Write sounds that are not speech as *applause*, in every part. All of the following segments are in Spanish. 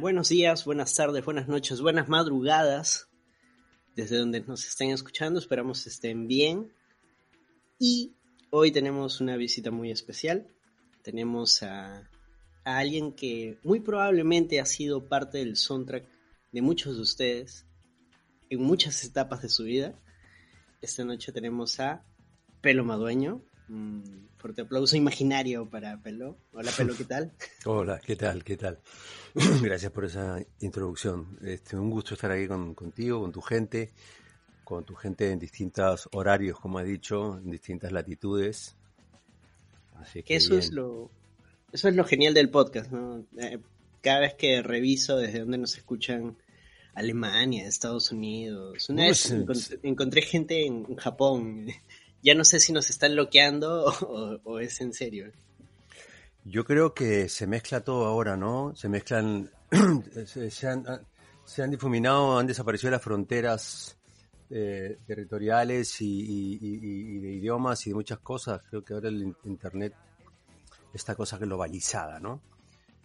Buenos días, buenas tardes, buenas noches, buenas madrugadas. Desde donde nos estén escuchando, esperamos estén bien. Y hoy tenemos una visita muy especial. Tenemos a, a alguien que muy probablemente ha sido parte del soundtrack de muchos de ustedes en muchas etapas de su vida. Esta noche tenemos a Pelo Madueño. Un fuerte aplauso imaginario para Pelo. Hola Pelo, ¿qué tal? *laughs* Hola, ¿qué tal? ¿Qué tal? *clears throat* Gracias por esa introducción. Este, un gusto estar aquí con, contigo, con tu gente, con tu gente en distintos horarios, como he dicho, en distintas latitudes. Así que eso es lo eso es lo genial del podcast, ¿no? Eh, cada vez que reviso desde donde nos escuchan Alemania, Estados Unidos. Una vez encontré, gente en Japón. *laughs* Ya no sé si nos están bloqueando *laughs* o, es en serio. Yo creo que se mezcla todo ahora, ¿no? Se mezclan, *clears throat* se, han, difuminado, han desaparecido las fronteras eh, territoriales y, de idiomas y de muchas cosas. Creo que ahora el Internet, esta cosa globalizada, ¿no?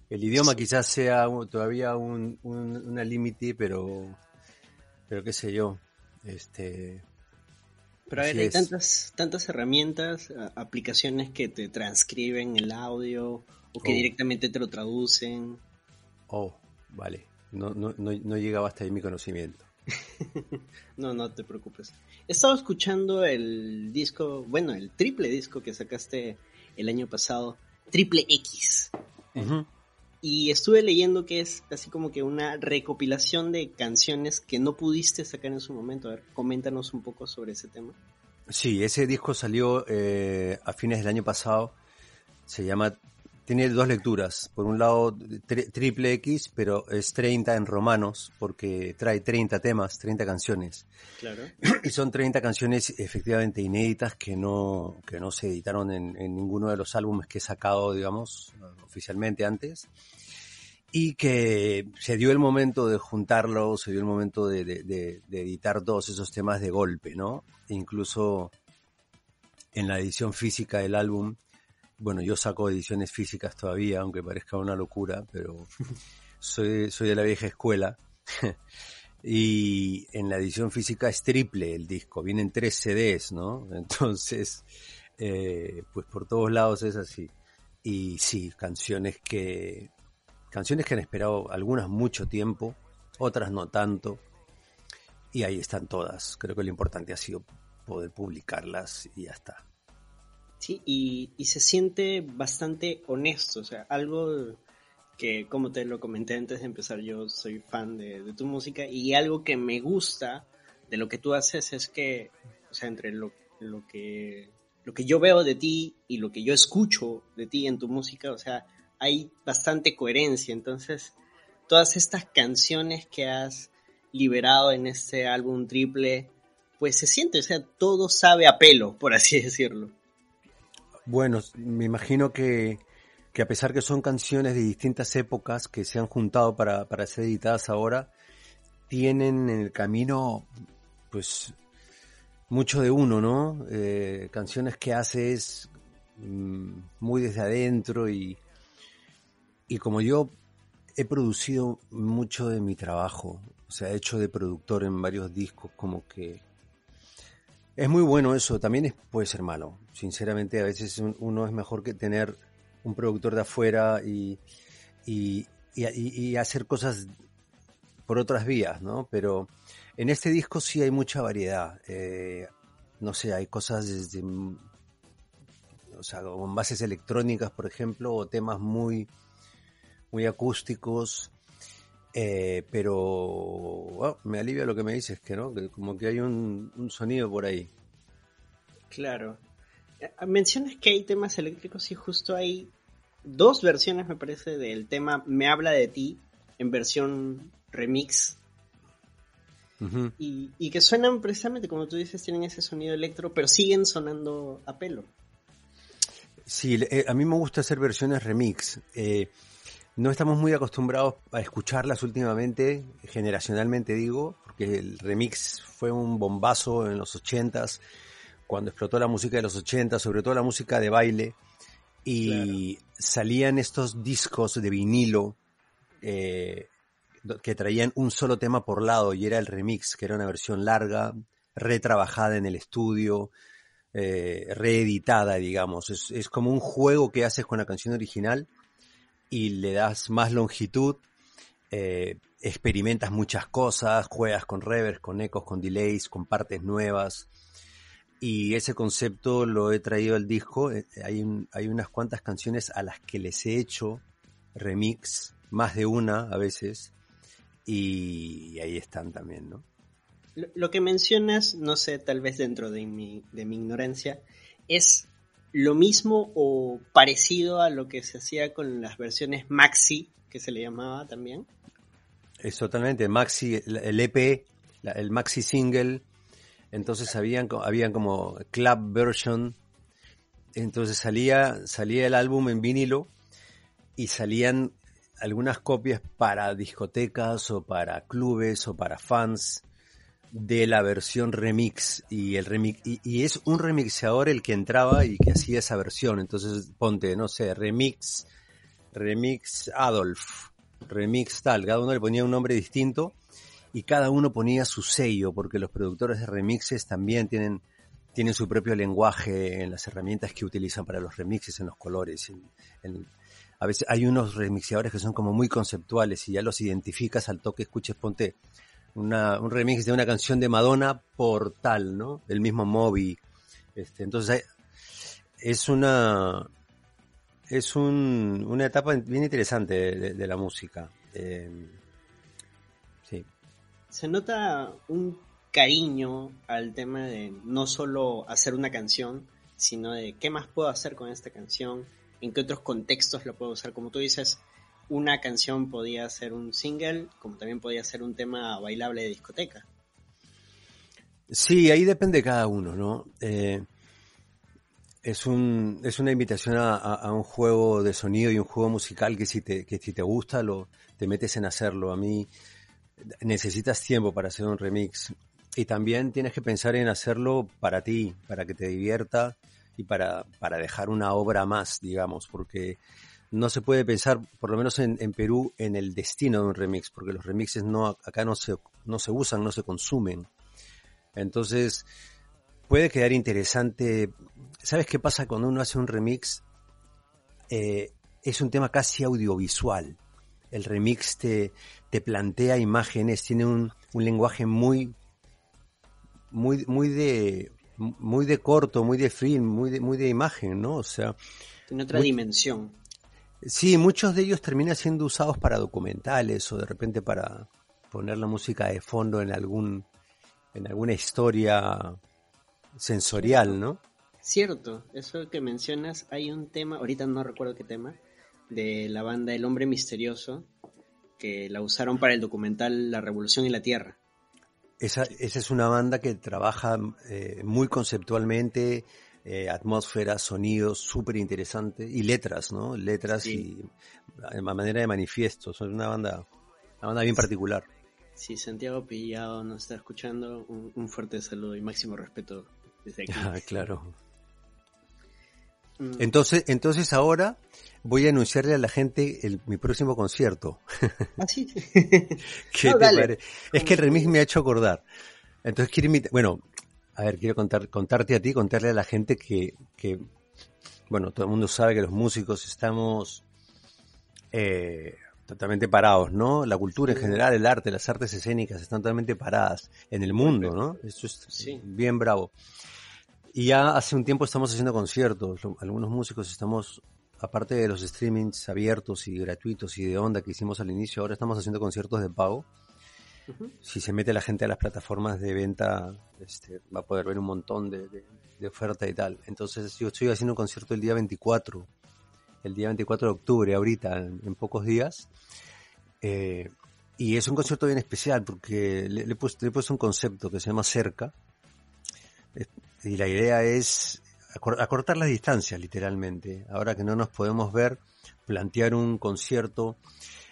El idioma quizás sea todavía un, una límite, pero, pero qué sé yo. Este, pero a ver, hay tantas, tantas herramientas, aplicaciones que te transcriben el audio o que oh. directamente te lo traducen. Oh, vale. No, no, no, no llegaba hasta ahí mi conocimiento. *laughs* no, no te preocupes. He estado escuchando el disco, bueno, el triple disco que sacaste el año pasado, Triple X. Y estuve leyendo que es así como que una recopilación de canciones que no pudiste sacar en su momento. A ver, coméntanos un poco sobre ese tema. Sí, ese disco salió eh, a fines del año pasado. Se llama tiene dos lecturas. Por un lado, triple X, pero es 30 en romanos, porque trae 30 temas, 30 canciones. Claro. Y son 30 canciones efectivamente inéditas que no, que no se editaron en, ninguno de los álbumes que he sacado, digamos, oficialmente antes. Y que se dio el momento de juntarlo, se dio el momento de, de editar todos esos temas de golpe, ¿no? E incluso en la edición física del álbum bueno, yo saco ediciones físicas todavía, aunque parezca una locura, pero *laughs* soy, soy de la vieja escuela. *laughs* y en la edición física es triple el disco, vienen tres CDs, ¿no? *laughs* Entonces, eh, pues por todos lados es así. Y sí, canciones que, canciones que han esperado algunas mucho tiempo, otras no tanto. Y ahí están todas. Creo que lo importante ha sido poder publicarlas y ya está. Sí, y, se siente bastante honesto, o sea, algo que como te lo comenté antes de empezar, yo soy fan de, tu música y algo que me gusta de lo que tú haces es que, o sea, entre lo, lo, que, lo que yo veo de ti y lo que yo escucho de ti en tu música, o sea, hay bastante coherencia, entonces todas estas canciones que has liberado en este álbum triple, pues se siente, o sea, todo sabe a pelo, por así *laughs* decirlo. Bueno, me imagino que, que a pesar que son canciones de distintas épocas que se han juntado para, para ser editadas ahora, tienen en el camino, pues, mucho de uno, ¿no? Eh, canciones que haces mm, muy desde adentro y, y como yo he producido mucho de mi trabajo, o sea, he hecho de productor en varios discos, como que es muy bueno eso, también puede ser malo. Sinceramente, a veces uno es mejor que tener un productor de afuera y, y, hacer cosas por otras vías, ¿no? Pero en este disco sí hay mucha variedad. Eh, no sé, hay cosas desde, o sea, con bases electrónicas, por ejemplo, o temas muy, muy acústicos. Eh, pero oh, me alivia lo que me dices, que no, que como que hay un, sonido por ahí. Claro. Eh, mencionas que hay temas eléctricos y justo hay dos versiones, me parece, del tema Me habla de ti en versión remix. y, y, que suenan precisamente, como tú dices, tienen ese sonido electro, pero siguen sonando a pelo. Sí, eh, a mí me gusta hacer versiones remix. Eh, no estamos muy acostumbrados a escucharlas últimamente, generacionalmente digo, porque el remix fue un bombazo en los ochentas, cuando explotó la música de los 80, sobre todo la música de baile, y salían estos discos de vinilo eh, que traían un solo tema por lado y era el remix, que era una versión larga, retrabajada en el estudio, eh, reeditada, digamos. Es, es, como un juego que haces con la canción original y le das más longitud, eh, experimentas muchas cosas, juegas con reverbs, con ecos, con delays, con partes nuevas. Y ese concepto lo he traído al disco. Eh, hay, hay unas cuantas canciones a las que les he hecho remix, más de una a veces, y ahí están también, ¿no? Lo, que mencionas, no sé, tal vez dentro de mi, de mi ignorancia, es lo mismo o parecido a lo que se hacía con las versiones maxi, que se le llamaba también. Es totalmente, maxi, el EP, el maxi single, entonces habían, habían como club version, entonces salía, salía el álbum en vinilo y salían algunas copias para discotecas o para clubes o para fans de la versión remix y el remix y, es un remixeador el que entraba y que hacía esa versión. Entonces ponte no sé remix remix Adolf remix tal cada uno le ponía un nombre distinto y cada uno ponía su sello porque los productores de remixes también tienen tienen su propio lenguaje en las herramientas que utilizan para los remixes en los colores en, a veces hay unos remixeadores que son como muy conceptuales y ya los identificas al toque, escuches, ponte una, un remix de una canción de Madonna por tal, ¿no? El mismo Moby. Este, entonces es una es un, una etapa bien interesante de, la música. Eh, sí. Se nota un cariño al tema de no solo hacer una canción, sino de qué más puedo hacer con esta canción, en qué otros contextos lo puedo usar. Como tú dices, una canción podía ser un single, como también podía ser un tema bailable de discoteca. Sí, ahí depende cada uno, ¿no? Eh, es, un, es una invitación a, un juego de sonido y un juego musical que si te, que si te gusta, lo, te metes en hacerlo. A mí necesitas tiempo para hacer un remix. Y también tienes que pensar en hacerlo para ti, para que te divierta y para, para dejar una obra más, digamos, porque no se puede pensar, por lo menos en, Perú, en el destino de un remix, porque los remixes no, acá no se, no se usan, no se consumen. Entonces, puede quedar interesante. ¿Sabes qué pasa cuando uno hace un remix? Eh, es un tema casi audiovisual. El remix te, te plantea imágenes, tiene un, un lenguaje muy, muy, muy de, muy de corto, muy de film, muy de, muy de imagen, ¿no? O sea. Tiene otra dimensión. Sí, muchos de ellos terminan siendo usados para documentales o de repente para poner la música de fondo en algún en alguna historia sensorial, ¿no? Cierto, eso que mencionas, hay un tema, ahorita no recuerdo qué tema, de la banda El Hombre Misterioso, que la usaron para el documental La Revolución y la Tierra. Esa, esa es una banda que trabaja eh, muy conceptualmente, eh, atmósfera, sonidos, súper interesante, y letras, ¿no? Letras y a manera de manifiesto, son una banda, una banda bien particular. Sí, Santiago Pillado nos está escuchando, un, fuerte saludo y máximo respeto desde aquí. *laughs* Ah, claro. Mm. Entonces, entonces ahora voy a anunciarle a la gente mi próximo concierto. *laughs* ¿Ah, sí? *laughs* Es que el remix me ha hecho acordar. Entonces quiero invitar, bueno, a ver, quiero contar, contarte a ti, contarle a la gente que, que, bueno, todo el mundo sabe que los músicos estamos eh, totalmente parados, ¿no? La cultura en general, el arte, las artes escénicas están totalmente paradas en el mundo, ¿no? Esto es bien bravo. Y ya hace un tiempo estamos haciendo conciertos, algunos músicos estamos, aparte de los streamings abiertos y gratuitos y de onda que hicimos al inicio, ahora estamos haciendo conciertos de pago si se mete la gente a las plataformas de venta, este, va a poder ver un montón de, oferta y tal. Entonces yo estoy haciendo un concierto el día 24, el día 24 de octubre, ahorita, en, pocos días. Eh, y es un concierto bien especial porque le, he puesto, un concepto que se llama cerca. Y la idea es acortar las distancias, literalmente. Ahora que no nos podemos ver, plantear un concierto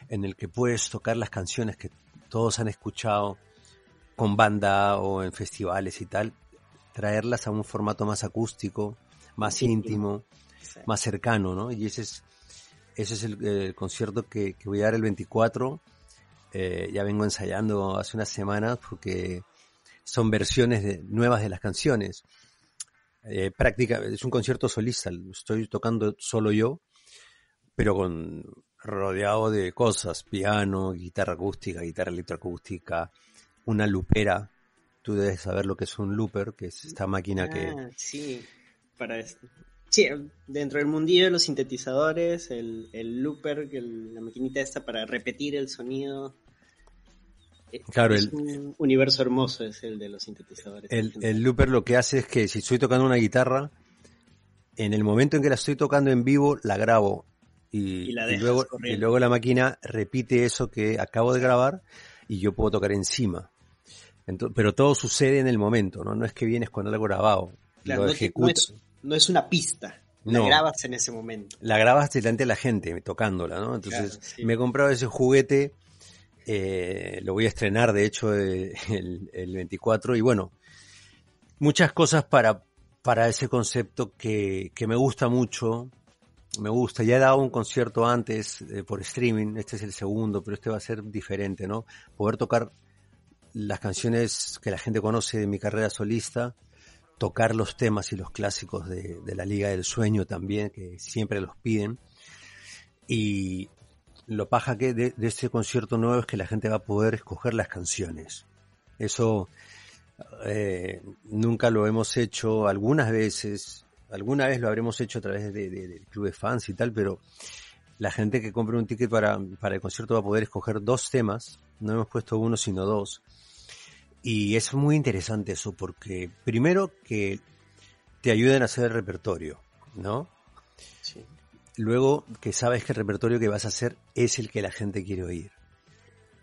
en el que puedes tocar las canciones que todos han escuchado con banda o en festivales y tal, traerlas a un formato más acústico, más íntimo, más cercano, ¿no? Y ese es, ese es el, concierto que, voy a dar el 24. Eh, ya vengo ensayando hace unas semanas porque son versiones nuevas de las canciones. Eh, práctica, es un concierto solista, estoy tocando solo yo, pero con rodeado de cosas, piano, guitarra acústica, guitarra electroacústica, una lupera. Tú debes saber lo que es un looper, que es esta máquina que... Ah, sí, para Sí, dentro del mundillo de los sintetizadores, el, el looper, la maquinita esta para repetir el sonido. Claro, es un universo hermoso es el de los sintetizadores. El, el looper lo que hace es que si estoy tocando una guitarra, en el momento en que la estoy tocando en vivo, la grabo y, luego, y luego la máquina repite eso que acabo de grabar y yo puedo tocar encima. pero todo sucede en el momento, ¿no? No es que vienes con algo grabado. lo ejecutas. No, es, una pista. La grabas en ese momento. La grabas delante de la gente, tocándola, ¿no? Entonces, me he comprado ese juguete, eh, lo voy a estrenar, de hecho, eh, *laughs* el, el 24, y bueno, muchas cosas para, para ese concepto que, que me gusta mucho, me gusta. Ya he dado un concierto antes eh, por streaming, este es el segundo, pero este va a ser diferente, ¿no? Poder tocar las canciones que la gente conoce de mi carrera solista, tocar los temas y los clásicos de, la Liga del Sueño también, que siempre los piden. Y lo paja que de, este concierto nuevo es que la gente va a poder escoger las canciones. Eso eh, nunca lo hemos hecho algunas veces alguna vez lo habremos hecho a través de, del club de fans y tal, pero la gente que compre un ticket para, para el concierto va a poder escoger dos temas, no hemos puesto uno sino dos. Y es muy interesante eso porque primero que te ayuden a hacer el repertorio, ¿no? Sí. Luego que sabes que el repertorio que vas a hacer es el que la gente quiere oír.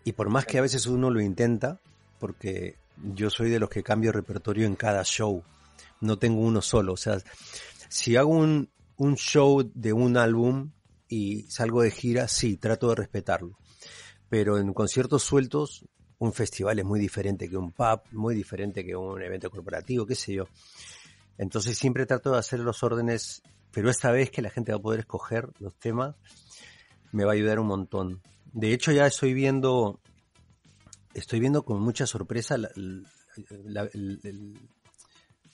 Y por más que a veces uno lo intenta, porque yo soy de los que cambio repertorio en cada show, no tengo uno solo. O sea, si hago un, un show de un álbum y salgo de gira, sí, trato de respetarlo. Pero en conciertos sueltos, un festival es muy diferente que un pub, muy diferente que un evento corporativo, qué sé yo. Entonces siempre trato de hacer los órdenes, pero esta vez que la gente va a poder escoger los temas, me va a ayudar un montón. De hecho ya estoy viendo, estoy viendo con mucha sorpresa la,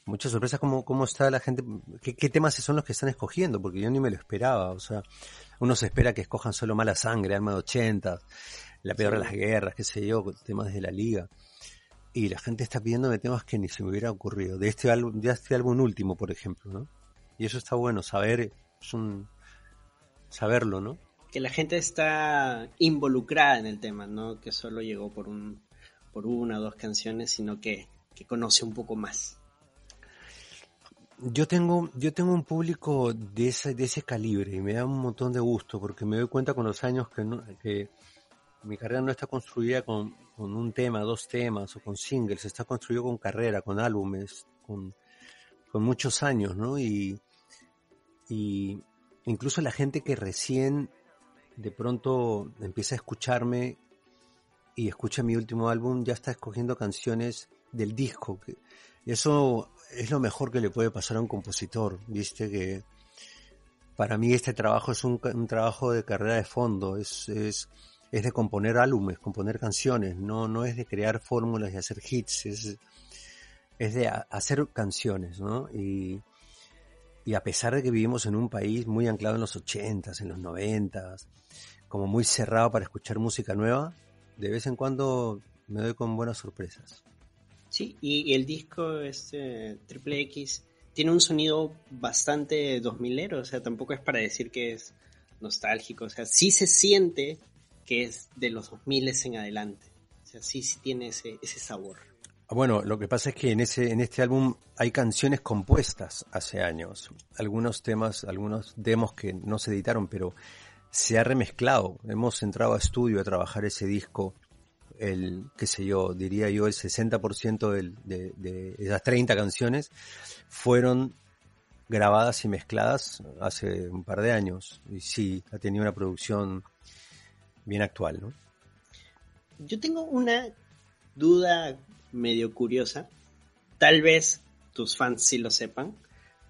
muchas sorpresas cómo, cómo está la gente, qué, temas son los que están escogiendo, porque yo ni me lo esperaba, o sea, uno se espera que escojan solo mala sangre, alma de 80, la peor de las guerras, qué sé yo, temas de la liga. Y la gente está pidiéndome temas que ni se me hubiera ocurrido, de este álbum, de este álbum último, por ejemplo, ¿no? Y eso está bueno, saber, es un, saberlo, ¿no? Que la gente está involucrada en el tema, no que solo llegó por un, por una o dos canciones, sino que, que conoce un poco más. Yo tengo, yo tengo un público de ese, de ese calibre y me da un montón de gusto porque me doy cuenta con los años que, que mi carrera no está construida con, un tema, dos temas o con singles, está construido con carrera, con álbumes, con, muchos años, ¿no? Y, y incluso la gente que recién de pronto empieza a escucharme y escucha mi último álbum ya está escogiendo canciones del disco. Eso es lo mejor que le puede pasar a un compositor, viste que para mí este trabajo es un, trabajo de carrera de fondo, es, es, es, de componer álbumes, componer canciones, no, no es de crear fórmulas y hacer hits, es, es de hacer canciones, ¿no? Y, y a pesar de que vivimos en un país muy anclado en los ochentas, en los noventas, como muy cerrado para escuchar música nueva, de vez en cuando me doy con buenas sorpresas. Sí, y, el disco este Triple X tiene un sonido bastante 2000ero, o sea, tampoco es para decir que es nostálgico, o sea, sí se siente que es de los 2000 en adelante. O sea, sí, sí tiene ese, ese sabor. Ah, bueno, lo que pasa es que en ese en este álbum hay canciones compuestas hace años, algunos temas, algunos demos que no se editaron, pero se ha remezclado. Hemos entrado a estudio a trabajar ese disco el, qué sé yo, diría yo, el 60% del, de, de esas 30 canciones fueron grabadas y mezcladas hace un par de años. Y sí, ha tenido una producción bien actual, ¿no? Yo tengo una duda medio curiosa. Tal vez tus fans sí lo sepan,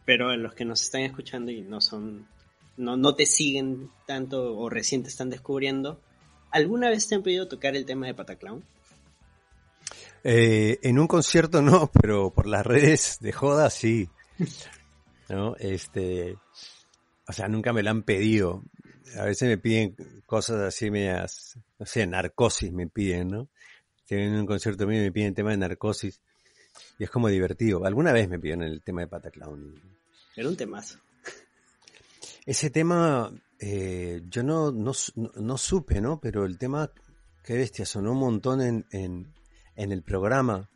pero los que nos están escuchando y no son, no, no te siguen tanto o recién te están descubriendo, ¿alguna vez te han pedido tocar el tema de Pataclown? Eh, en un concierto no, *laughs* pero por las redes de joda sí. ¿No? Este, o sea, nunca me lo han pedido. A veces me piden cosas así medias, no sé, narcosis me piden, ¿no? Tienen un concierto mío y me piden tema de narcosis. Y es como divertido. Alguna vez me pidieron el tema de Pataclown. Era un temazo. Ese tema, eh, yo no, no, no, supe, ¿no? Pero el tema, qué bestia, sonó un montón en, en, en el programa.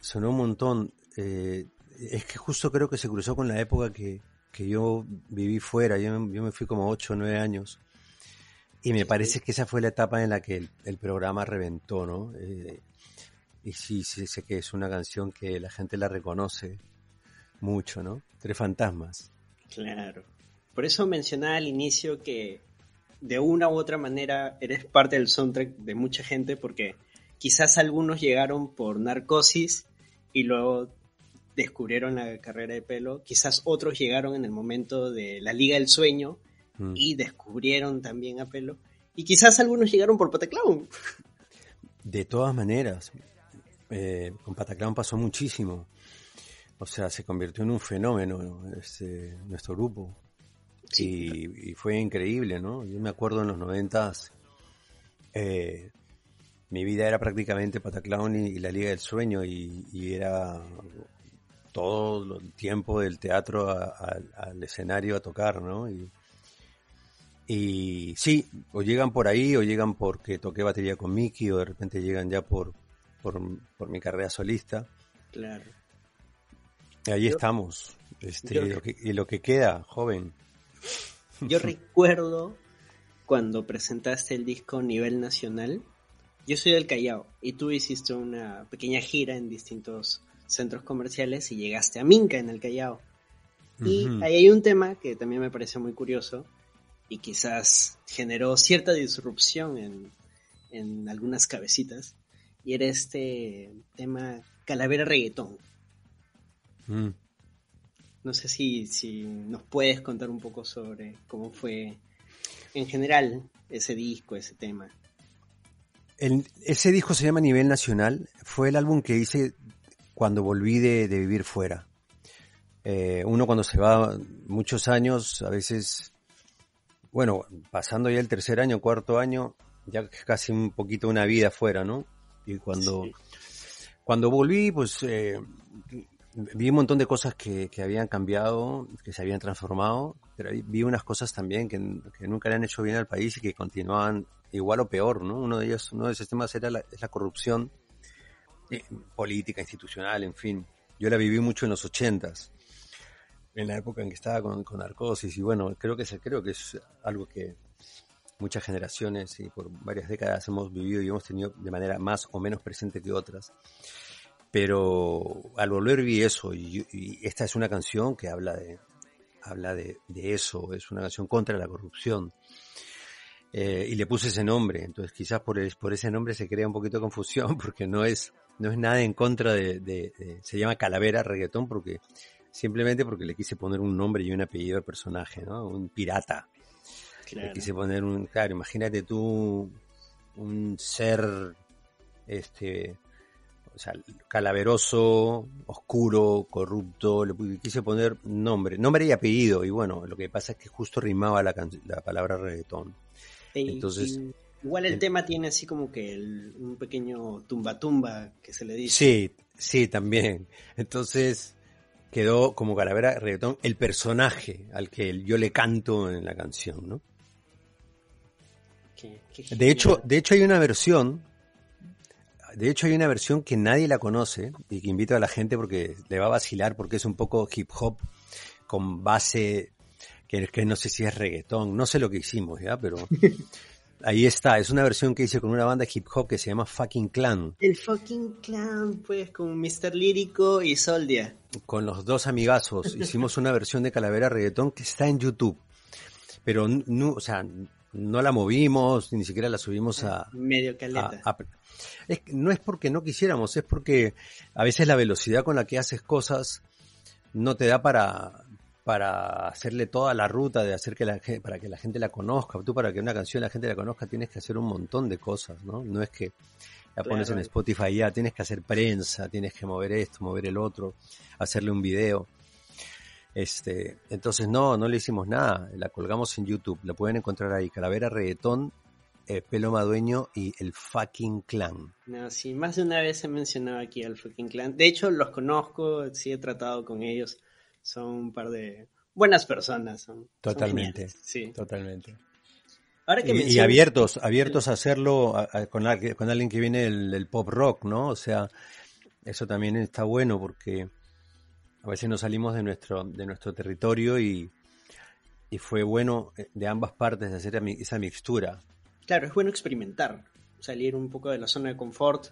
Sonó un montón. Eh, es que justo creo que se cruzó con la época que, que yo viví fuera. Yo, yo, me fui como 8 o 9 años. Y me parece que esa fue la etapa en la que el, programa reventó, ¿no? Eh, y sí, sí, sé que es una canción que la gente la reconoce mucho, ¿no? Tres fantasmas. Claro. Por eso mencionaba al inicio que de una u otra manera eres parte del soundtrack de mucha gente porque quizás algunos llegaron por narcosis y luego descubrieron la carrera de pelo, quizás otros llegaron en el momento de la Liga del Sueño mm. y descubrieron también a pelo, y quizás algunos llegaron por Pataclown. De todas maneras, eh, con Pataclown pasó muchísimo. O sea, se convirtió en un fenómeno este, nuestro grupo. Y, fue increíble, ¿no? Yo me acuerdo en los noventas, eh, mi vida era prácticamente Pataclown y, la Liga del Sueño y, era todo el tiempo del teatro al escenario a tocar, ¿no? Y, y sí, o llegan por ahí o llegan porque toqué batería con Mickey o de repente llegan ya por, por, mi carrera solista. Claro. Y ahí estamos. Este, y lo que queda, joven. Yo *laughs* recuerdo cuando presentaste el disco nivel nacional yo soy del Callao y tú hiciste una pequeña gira en distintos centros comerciales y llegaste a Minca en el Callao. Y ahí hay un tema que también me parece muy curioso y quizás generó cierta disrupción en, en algunas cabecitas. Y era este tema Calavera Reggaetón. Mm. No sé si, si nos puedes contar un poco sobre cómo fue en general ese disco, ese tema ese disco se llama Nivel Nacional. Fue el álbum que hice cuando volví de, vivir fuera. Eh, uno cuando se va muchos años, a veces, bueno, pasando ya el tercer año, cuarto año, ya casi un poquito una vida fuera, ¿no? Y cuando, cuando volví, pues eh, vi un montón de cosas que, habían cambiado, que se habían transformado, pero vi unas cosas también que, que nunca le han hecho bien al país y que continuaban igual o peor, ¿no? Uno de ellos, uno de esos temas era la, es la corrupción eh, política, institucional, en fin. Yo la viví mucho en los ochentas, en la época en que estaba con, con Narcosis, y bueno, creo que, es, creo que es algo que muchas generaciones y por varias décadas hemos vivido y hemos tenido de manera más o menos presente que otras. Pero al volver vi eso, y, esta es una canción que habla de, habla de, de eso, es una canción contra la corrupción. Eh, y le puse ese nombre. Entonces quizás por, por ese nombre se crea un poquito de confusión *laughs* porque no es, no es nada en contra de, se llama Calavera Reggaetón porque simplemente porque le quise poner un nombre y un apellido al personaje, ¿no? Un pirata. Le quise poner un, claro, imagínate tú un ser, este, o sea, calaveroso, oscuro, corrupto, le quise poner nombre, nombre y apellido, y bueno, lo que pasa es que justo rimaba la, la palabra reggaetón. Entonces, igual el, tema tiene así como que un pequeño tumba tumba que se le dice. Sí, sí, también. Entonces quedó como Calavera Reggaetón el personaje al que yo le canto en la canción, ¿no? de hecho, de hecho hay una versión, de hecho hay una versión que nadie la conoce y que invito a la gente porque le va a vacilar porque es un poco hip hop con base que, no sé si es reggaetón, no sé lo que hicimos, ¿ya? Pero *laughs* ahí está, es una versión que hice con una banda hip hop que se llama Fucking Clan. El Fucking Clan, pues, con Mr. Lírico y Soldia. Con los dos amigazos, hicimos una versión de Calavera Reggaetón que está en YouTube. Pero, no, o sea, no la movimos, ni siquiera la subimos a... Medio caleta. no es porque no quisiéramos, es porque a veces la velocidad con la que haces cosas no te da para, para hacerle toda la ruta de hacer que la para que la gente la conozca. Tú para que una canción la gente la conozca tienes que hacer un montón de cosas, ¿no? No es que la pones en Spotify ya, tienes que hacer prensa, tienes que mover esto, mover el otro, hacerle un video. Este, entonces no, no le hicimos nada, la colgamos en YouTube, la pueden encontrar ahí, Calavera Reggaetón, eh, Pelo Madueño y el fucking clan. No, sí, más de una vez he mencionado aquí al fucking clan. De hecho, los conozco, sí he tratado con ellos son un par de buenas personas. Son, totalmente, sí. Totalmente. Ahora que y, abiertos, abiertos a hacerlo con, con, alguien que viene del, pop rock, ¿no? O sea, eso también está bueno porque a veces nos salimos de nuestro, de nuestro territorio y, y fue bueno eh, de ambas partes hacer esa mixtura. Claro, es bueno experimentar, salir un poco de la zona de confort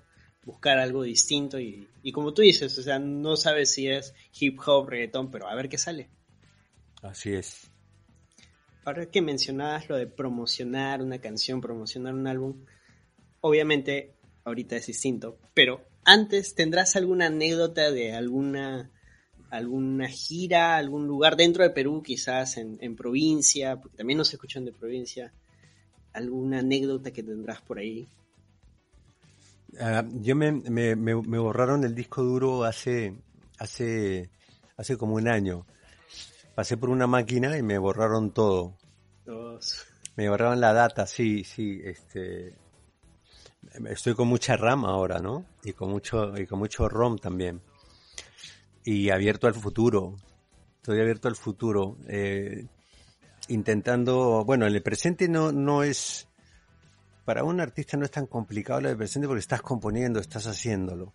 buscar algo distinto y, como tú dices, o sea, no sabes si es hip hop, reggaetón, pero a ver qué sale. Así es. Ahora que mencionabas lo de promocionar una canción, promocionar un álbum, obviamente ahorita es distinto, pero antes tendrás alguna anécdota de alguna alguna gira, algún lugar dentro de Perú, quizás en, en provincia, porque también nos escuchan de provincia, alguna anécdota que tendrás por ahí. Ah, yo me, me, me, borraron el disco duro hace, hace, hace como un año. Pasé por una máquina y me borraron todo. Me borraron la data, sí, sí, este, estoy con mucha RAM ahora, ¿no? Y con mucho, y con mucho ROM también. Y abierto al futuro. Estoy abierto al futuro. Eh, intentando, bueno, en el presente no, no es, para un artista no es tan complicado lo de presente porque estás componiendo, estás haciéndolo.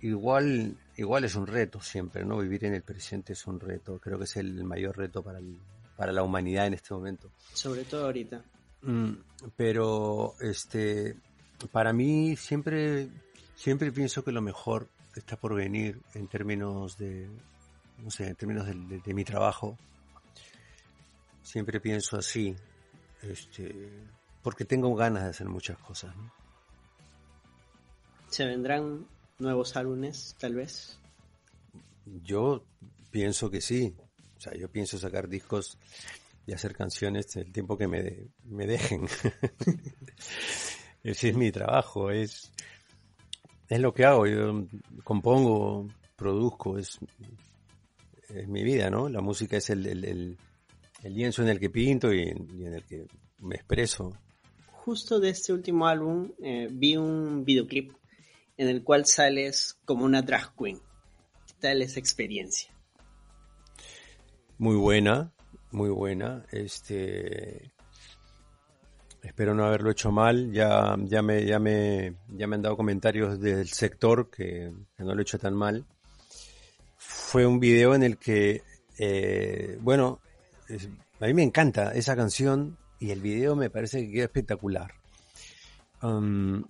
Igual, igual es un reto siempre, ¿no? Vivir en el presente es un reto. Creo que es el mayor reto para, para la humanidad en este momento. Sobre todo ahorita. Mm, pero, este, para mí siempre, siempre pienso que lo mejor está por venir en términos de, no sé, en términos de mi trabajo. Siempre pienso así. Este, porque tengo ganas de hacer muchas cosas. ¿Se vendrán nuevos álbumes, tal vez? Yo pienso que sí. O sea, yo pienso sacar discos y hacer canciones el tiempo que me, me dejen. *laughs* Ese es mi trabajo, es, es lo que hago. Yo compongo, produzco, es, es mi vida, ¿no? La música es el, el, lienzo en el que pinto y en el que me expreso justo de este último álbum eh, vi un videoclip en el cual sales como una drag queen. ¿Qué tal esa experiencia? Muy buena, muy buena. Este espero no haberlo hecho mal. Ya, ya me, ya me, ya me han dado comentarios del sector que, no lo he hecho tan mal. Fue un video en el que, eh, bueno, a mí me encanta esa canción y el video me parece que queda espectacular. Um,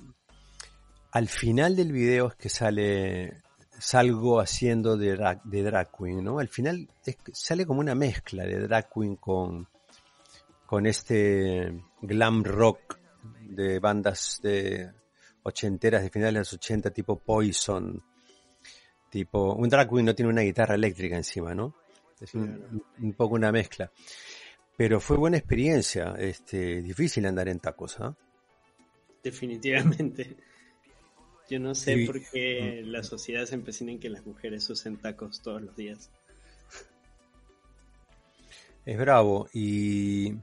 al final del video es que sale salgo haciendo de drag, ¿no? Al final sale como una mezcla de drag con, con este glam rock de bandas de ochenteras de finales de los 80 tipo Poison, tipo un drag queen no tiene una guitarra eléctrica encima, ¿no? Es un poco una mezcla. Pero fue buena experiencia, este, difícil andar en tacos, ¿ah? Definitivamente. Yo no sé por qué la sociedad se empecina en que las mujeres usen tacos todos los días. Es bravo y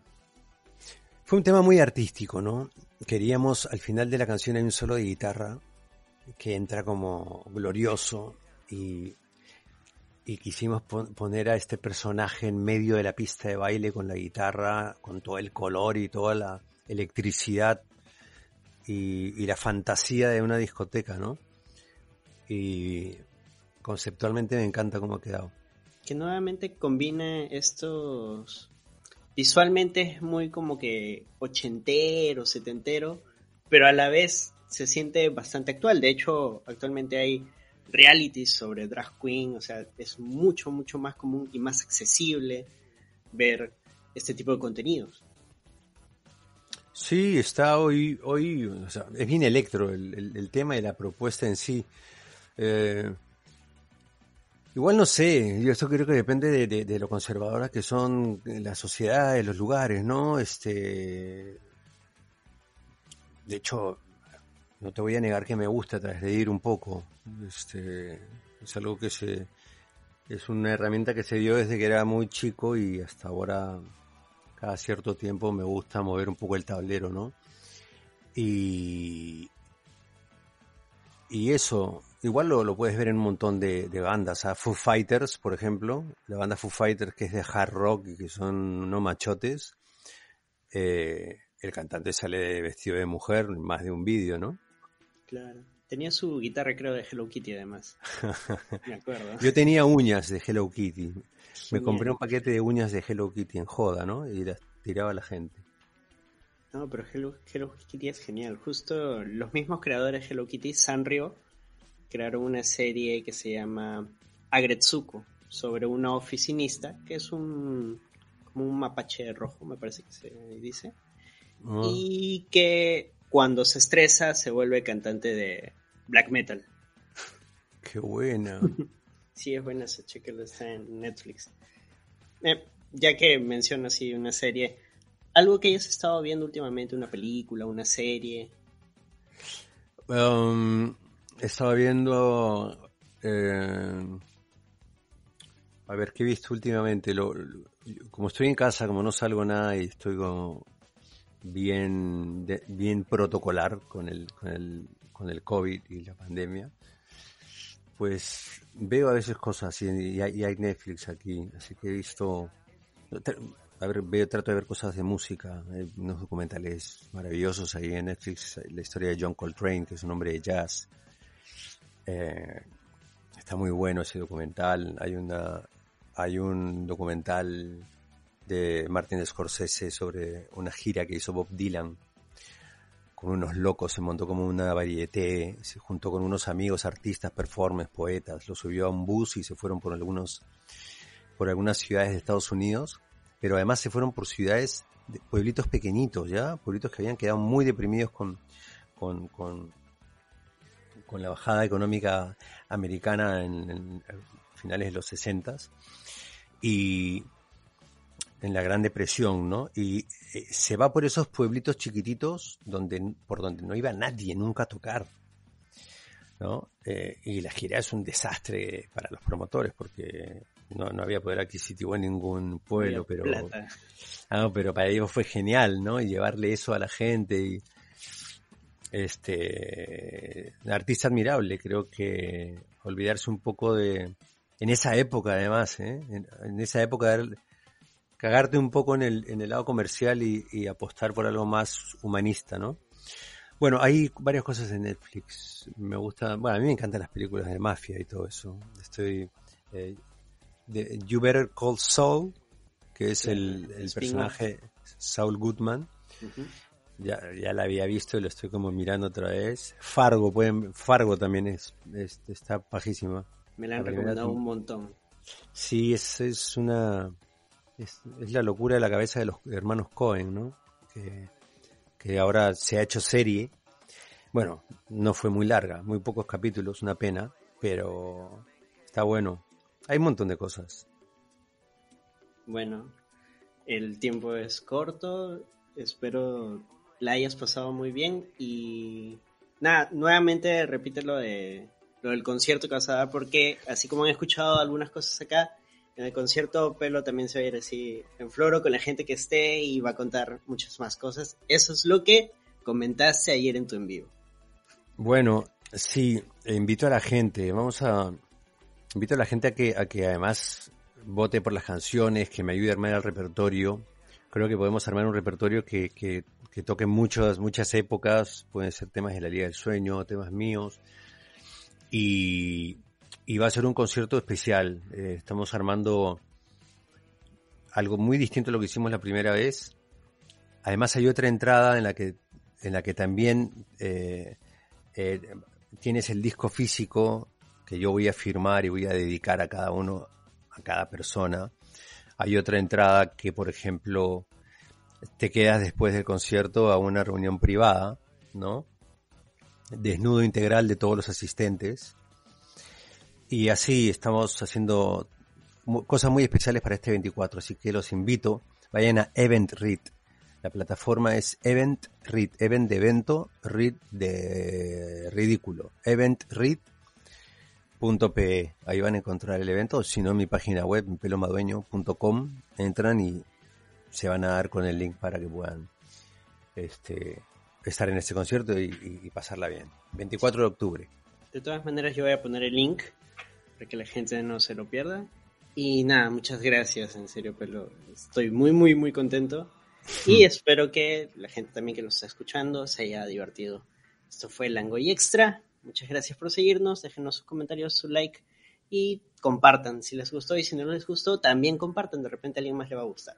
fue un tema muy artístico, ¿no? Queríamos, al final de la canción hay un solo de guitarra que entra como glorioso y y quisimos poner a este personaje en medio de la pista de baile con la guitarra, con todo el color y toda la electricidad y, la fantasía de una discoteca, ¿no? Y conceptualmente me encanta cómo ha quedado. Que nuevamente combine estos... Visualmente es muy como que ochentero, setentero, pero a la vez se siente bastante actual. De hecho, actualmente hay realities sobre drag queen, o sea, es mucho, mucho más común y más accesible ver este tipo de contenidos. Sí, está hoy, hoy o sea, es bien electro el, el, tema y la propuesta en sí. Eh, igual no sé, yo esto creo que depende de, de, lo conservadoras que son las sociedades, los lugares, ¿no? Este, de hecho, no te voy a negar que me gusta ir un poco. Este, es algo que se, es una herramienta que se dio desde que era muy chico y hasta ahora cada cierto tiempo me gusta mover un poco el tablero, ¿no? Y, y eso, igual lo, lo puedes ver en un montón de, bandas. A Foo Fighters, por ejemplo, la banda Foo Fighters que es de hard rock y que son no machotes. Eh, el cantante sale vestido de mujer en más de un vídeo, ¿no? Claro. Tenía su guitarra, creo, de Hello Kitty, además. *laughs* Me acuerdo. Yo tenía uñas de Hello Kitty. Me compré un paquete de uñas de Hello Kitty en joda, ¿no? Y las tiraba a la gente. No, pero Hello, Kitty es genial. Justo los mismos creadores de Hello Kitty, Sanrio, crearon una serie que se llama Agretsuko, sobre una oficinista, que es un como un mapache rojo, me parece que se dice. Ah. Y que cuando se estresa se vuelve cantante de black metal. Qué buena. *laughs* sí, es buena esa chequenla, está en Netflix. Eh, ya que menciono así una serie, ¿algo que hayas estado viendo últimamente, una película, una serie? Um, estaba viendo... Eh, a ver, ¿qué he visto últimamente? Lo, como estoy en casa, como no salgo nada y estoy como bien, bien protocolar con el, con el con el COVID y la pandemia, pues veo a veces cosas y, hay, Netflix aquí, así que he visto, veo, trato de ver cosas de música, hay unos documentales maravillosos ahí en Netflix, la historia de John Coltrane, que es un hombre de jazz. Eh, está muy bueno ese documental, hay una hay un documental de Martin Scorsese sobre una gira que hizo Bob Dylan con unos locos, se montó como una varieté, se juntó con unos amigos, artistas, performers, poetas, lo subió a un bus y se fueron por algunos, por algunas ciudades de Estados Unidos, pero además se fueron por ciudades, de pueblitos pequeñitos, ya, pueblitos que habían quedado muy deprimidos con, con, con, con la bajada económica americana en, en finales de los 60 y en la Gran Depresión, ¿no? Y eh, se va por esos pueblitos chiquititos donde, por donde no iba nadie nunca a tocar, ¿no? Eh, y la gira es un desastre para los promotores porque no, no había poder adquisitivo en ningún pueblo, pero, ah, pero para ellos fue genial, ¿no? Y llevarle eso a la gente y este artista admirable, creo que olvidarse un poco de en esa época además, ¿eh? en, en esa época de cagarte un poco en el, en el lado comercial y, apostar por algo más humanista, ¿no? Bueno, hay varias cosas en Netflix. Me gusta, bueno, a mí me encantan las películas de mafia y todo eso. Estoy eh, de You Better Call Saul, que es el, el personaje Saul Goodman. Ya, ya la había visto y lo estoy como mirando otra vez. Fargo, pueden, Fargo también es, está pajísima. Me la han recomendado un montón. Sí, es, es una es, la locura de la cabeza de los hermanos Cohen, ¿no? Que, ahora se ha hecho serie. Bueno, no fue muy larga, muy pocos capítulos, una pena, pero está bueno. Hay un montón de cosas. Bueno, el tiempo es corto, espero la hayas pasado muy bien y nada, nuevamente repite lo de lo del concierto que vas a dar porque así como he escuchado algunas cosas acá, en el concierto Pelo también se va a ir así en floro con la gente que esté y va a contar muchas más cosas. Eso es lo que comentaste ayer en tu en vivo. Bueno, sí, invito a la gente, vamos a invito a la gente a que a que además vote por las canciones, que me ayude a armar el repertorio. Creo que podemos armar un repertorio que, que toque muchas, muchas épocas, pueden ser temas de la Liga del Sueño, temas míos. Y, y va a ser un concierto especial. Eh, estamos armando algo muy distinto a lo que hicimos la primera vez. Además hay otra entrada en la que, en la que también eh, eh, tienes el disco físico que yo voy a firmar y voy a dedicar a cada uno, a cada persona. Hay otra entrada que, por ejemplo, te quedas después del concierto a una reunión privada, ¿no? Desnudo integral de todos los asistentes. Y así estamos haciendo cosas muy especiales para este 24, así que los invito, vayan a Event Read. La plataforma es Event Read, Event de evento, Read de ridículo. Event Read .pe. Ahí van a encontrar el evento, si no en mi página web, pelomadueño.com, entran y se van a dar con el link para que puedan este, estar en este concierto y, pasarla bien. 24 de octubre. De todas maneras yo voy a poner el link para que la gente no se lo pierda. Y nada, muchas gracias, en serio, Pelo. Estoy muy, muy, muy contento. Y espero que la gente también que nos está escuchando se haya divertido. Esto fue Langoy Extra. Muchas gracias por seguirnos, déjenos sus comentarios, su like y compartan si les gustó y si no les gustó, también compartan, de repente a alguien más le va a gustar.